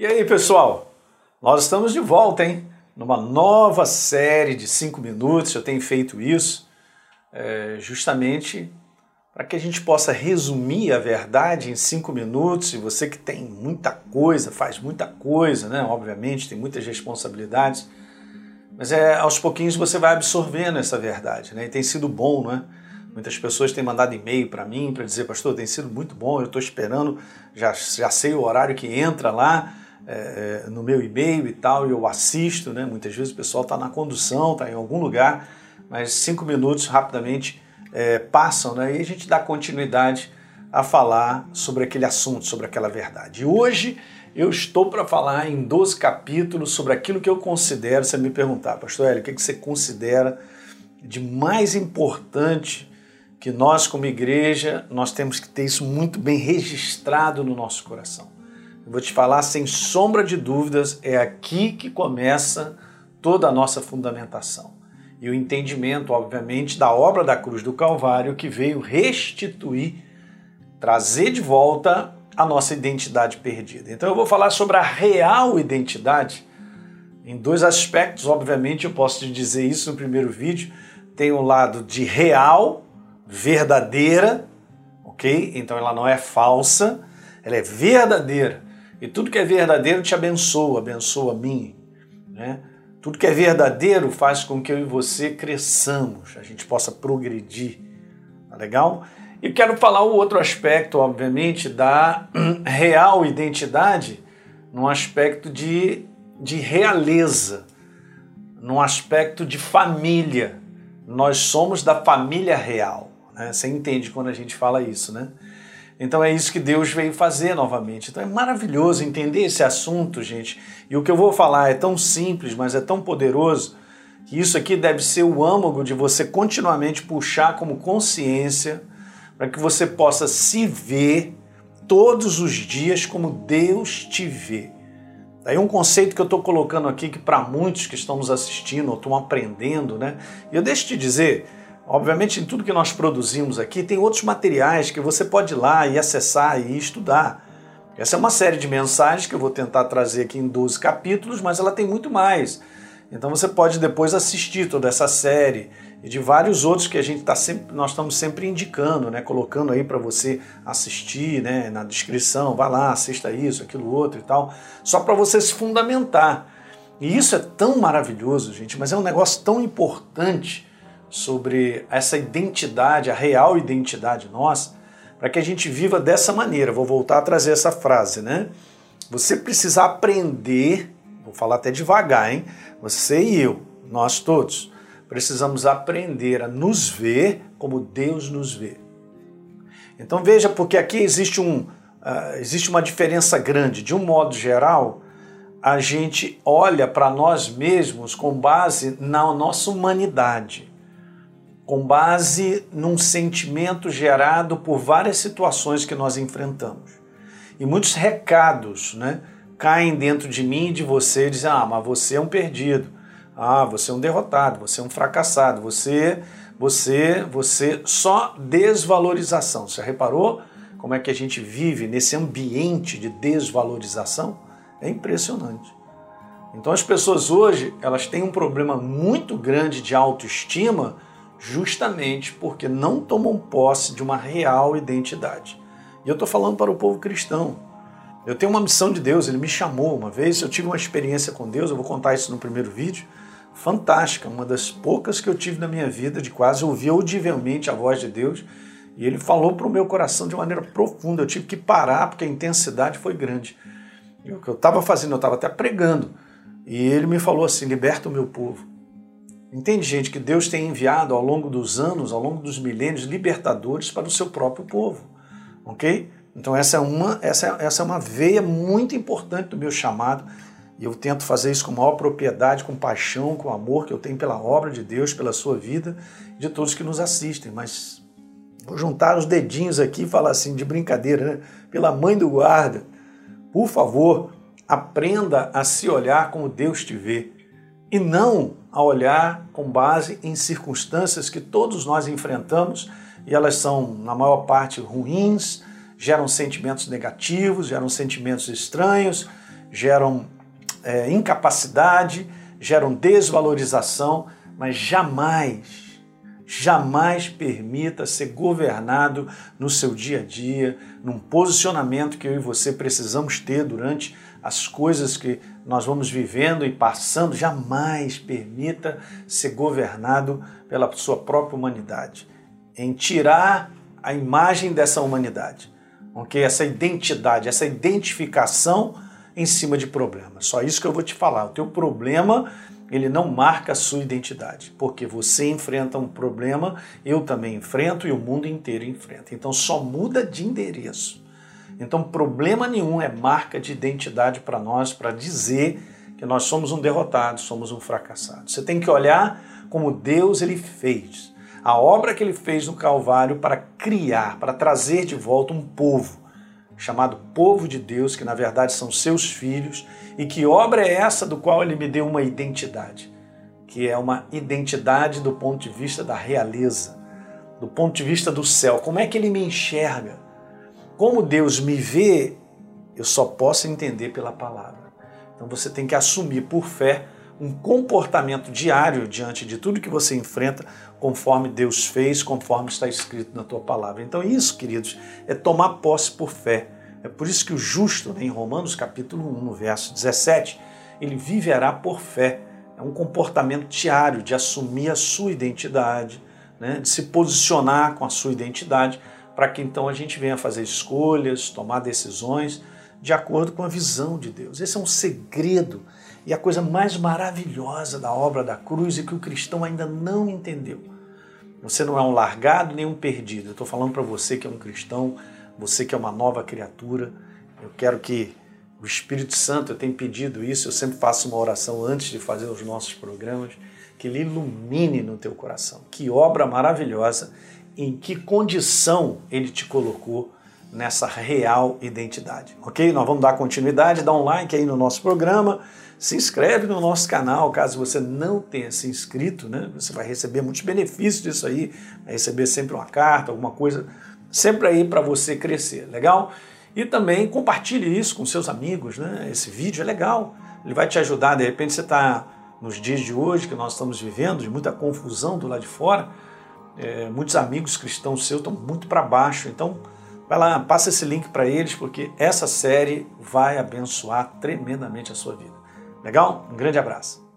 E aí, pessoal? Nós estamos de volta, hein? Numa nova série de cinco minutos. Eu tenho feito isso é, justamente para que a gente possa resumir a verdade em cinco minutos. E você que tem muita coisa, faz muita coisa, né? Obviamente, tem muitas responsabilidades. Mas é aos pouquinhos você vai absorvendo essa verdade, né? E tem sido bom, não é? Muitas pessoas têm mandado e-mail para mim para dizer, pastor, tem sido muito bom, eu estou esperando, já, já sei o horário que entra lá, é, no meu e-mail e tal, e eu assisto, né? Muitas vezes o pessoal está na condução, está em algum lugar, mas cinco minutos rapidamente é, passam, né? E a gente dá continuidade a falar sobre aquele assunto, sobre aquela verdade. E hoje eu estou para falar em 12 capítulos sobre aquilo que eu considero, você me perguntar, pastor Hélio, o que você considera de mais importante que nós como igreja, nós temos que ter isso muito bem registrado no nosso coração vou te falar sem sombra de dúvidas, é aqui que começa toda a nossa fundamentação. E o entendimento, obviamente, da obra da cruz do Calvário que veio restituir, trazer de volta a nossa identidade perdida. Então eu vou falar sobre a real identidade em dois aspectos, obviamente eu posso te dizer isso no primeiro vídeo. Tem o lado de real, verdadeira, ok? Então ela não é falsa, ela é verdadeira. E tudo que é verdadeiro te abençoa, abençoa a mim. Né? Tudo que é verdadeiro faz com que eu e você cresçamos, a gente possa progredir. Tá legal? E quero falar o outro aspecto, obviamente, da real identidade, num aspecto de, de realeza, num aspecto de família. Nós somos da família real. Né? Você entende quando a gente fala isso, né? Então é isso que Deus veio fazer novamente. Então é maravilhoso entender esse assunto, gente. E o que eu vou falar é tão simples, mas é tão poderoso, que isso aqui deve ser o âmago de você continuamente puxar como consciência, para que você possa se ver todos os dias como Deus te vê. Daí um conceito que eu estou colocando aqui que para muitos que estão nos assistindo ou estão aprendendo, né? E eu deixo te dizer, Obviamente, em tudo que nós produzimos aqui, tem outros materiais que você pode ir lá e acessar e estudar. Essa é uma série de mensagens que eu vou tentar trazer aqui em 12 capítulos, mas ela tem muito mais. Então você pode depois assistir toda essa série e de vários outros que a gente tá sempre, nós estamos sempre indicando, né, colocando aí para você assistir, né, na descrição, vai lá, assista isso, aquilo outro e tal, só para você se fundamentar. E isso é tão maravilhoso, gente, mas é um negócio tão importante sobre essa identidade, a real identidade nossa, para que a gente viva dessa maneira. Vou voltar a trazer essa frase, né? Você precisa aprender, vou falar até devagar, hein? Você e eu, nós todos, precisamos aprender a nos ver como Deus nos vê. Então veja, porque aqui existe, um, uh, existe uma diferença grande. De um modo geral, a gente olha para nós mesmos com base na nossa humanidade com base num sentimento gerado por várias situações que nós enfrentamos. E muitos recados né, caem dentro de mim e de você e dizem: ah, mas você é um perdido, ah, você é um derrotado, você é um fracassado, você, você, você, só desvalorização. Você reparou como é que a gente vive nesse ambiente de desvalorização? É impressionante. Então as pessoas hoje, elas têm um problema muito grande de autoestima justamente porque não tomam posse de uma real identidade. E eu estou falando para o povo cristão. Eu tenho uma missão de Deus, ele me chamou uma vez, eu tive uma experiência com Deus, eu vou contar isso no primeiro vídeo, fantástica, uma das poucas que eu tive na minha vida, de quase ouvir audivelmente a voz de Deus, e ele falou para o meu coração de maneira profunda, eu tive que parar porque a intensidade foi grande. E o que eu estava fazendo, eu estava até pregando, e ele me falou assim, liberta o meu povo. Entende, gente, que Deus tem enviado ao longo dos anos, ao longo dos milênios, libertadores para o seu próprio povo. Ok? Então, essa é uma, essa é, essa é uma veia muito importante do meu chamado. E eu tento fazer isso com maior propriedade, com paixão, com amor que eu tenho pela obra de Deus, pela sua vida de todos que nos assistem. Mas vou juntar os dedinhos aqui e falar assim, de brincadeira, né? Pela mãe do guarda, por favor, aprenda a se olhar como Deus te vê e não a olhar com base em circunstâncias que todos nós enfrentamos e elas são, na maior parte, ruins, geram sentimentos negativos, geram sentimentos estranhos geram é, incapacidade, geram desvalorização, mas jamais, jamais permita ser governado no seu dia a dia, num posicionamento que eu e você precisamos ter durante as coisas que nós vamos vivendo e passando, jamais permita ser governado pela sua própria humanidade, em tirar a imagem dessa humanidade, ok? Essa identidade, essa identificação em cima de problemas. Só isso que eu vou te falar. O teu problema ele não marca a sua identidade, porque você enfrenta um problema, eu também enfrento e o mundo inteiro enfrenta. Então só muda de endereço. Então problema nenhum é marca de identidade para nós, para dizer que nós somos um derrotado, somos um fracassado. Você tem que olhar como Deus ele fez. A obra que ele fez no Calvário para criar, para trazer de volta um povo chamado povo de Deus, que na verdade são seus filhos, e que obra é essa do qual ele me deu uma identidade, que é uma identidade do ponto de vista da realeza, do ponto de vista do céu. Como é que ele me enxerga? Como Deus me vê, eu só posso entender pela palavra. Então você tem que assumir por fé um comportamento diário diante de tudo que você enfrenta, conforme Deus fez, conforme está escrito na tua palavra. Então, isso, queridos, é tomar posse por fé. É por isso que o justo, né, em Romanos capítulo 1, no verso 17, ele viverá por fé. É um comportamento diário de assumir a sua identidade, né, de se posicionar com a sua identidade, para que então a gente venha fazer escolhas, tomar decisões de acordo com a visão de Deus. Esse é um segredo e a coisa mais maravilhosa da obra da cruz e que o cristão ainda não entendeu. Você não é um largado nem um perdido. Eu estou falando para você que é um cristão, você que é uma nova criatura. Eu quero que o Espírito Santo, eu tenho pedido isso, eu sempre faço uma oração antes de fazer os nossos programas, que ele ilumine no teu coração. Que obra maravilhosa, em que condição ele te colocou nessa real identidade. Ok? Nós vamos dar continuidade, dá um like aí no nosso programa, se inscreve no nosso canal, caso você não tenha se inscrito, né? Você vai receber muitos benefícios disso aí, vai receber sempre uma carta, alguma coisa, sempre aí para você crescer, legal? E também compartilhe isso com seus amigos, né? Esse vídeo é legal, ele vai te ajudar, de repente você está nos dias de hoje que nós estamos vivendo, de muita confusão do lado de fora, é, muitos amigos cristãos seus estão muito para baixo, então Vai lá, passa esse link para eles, porque essa série vai abençoar tremendamente a sua vida. Legal? Um grande abraço.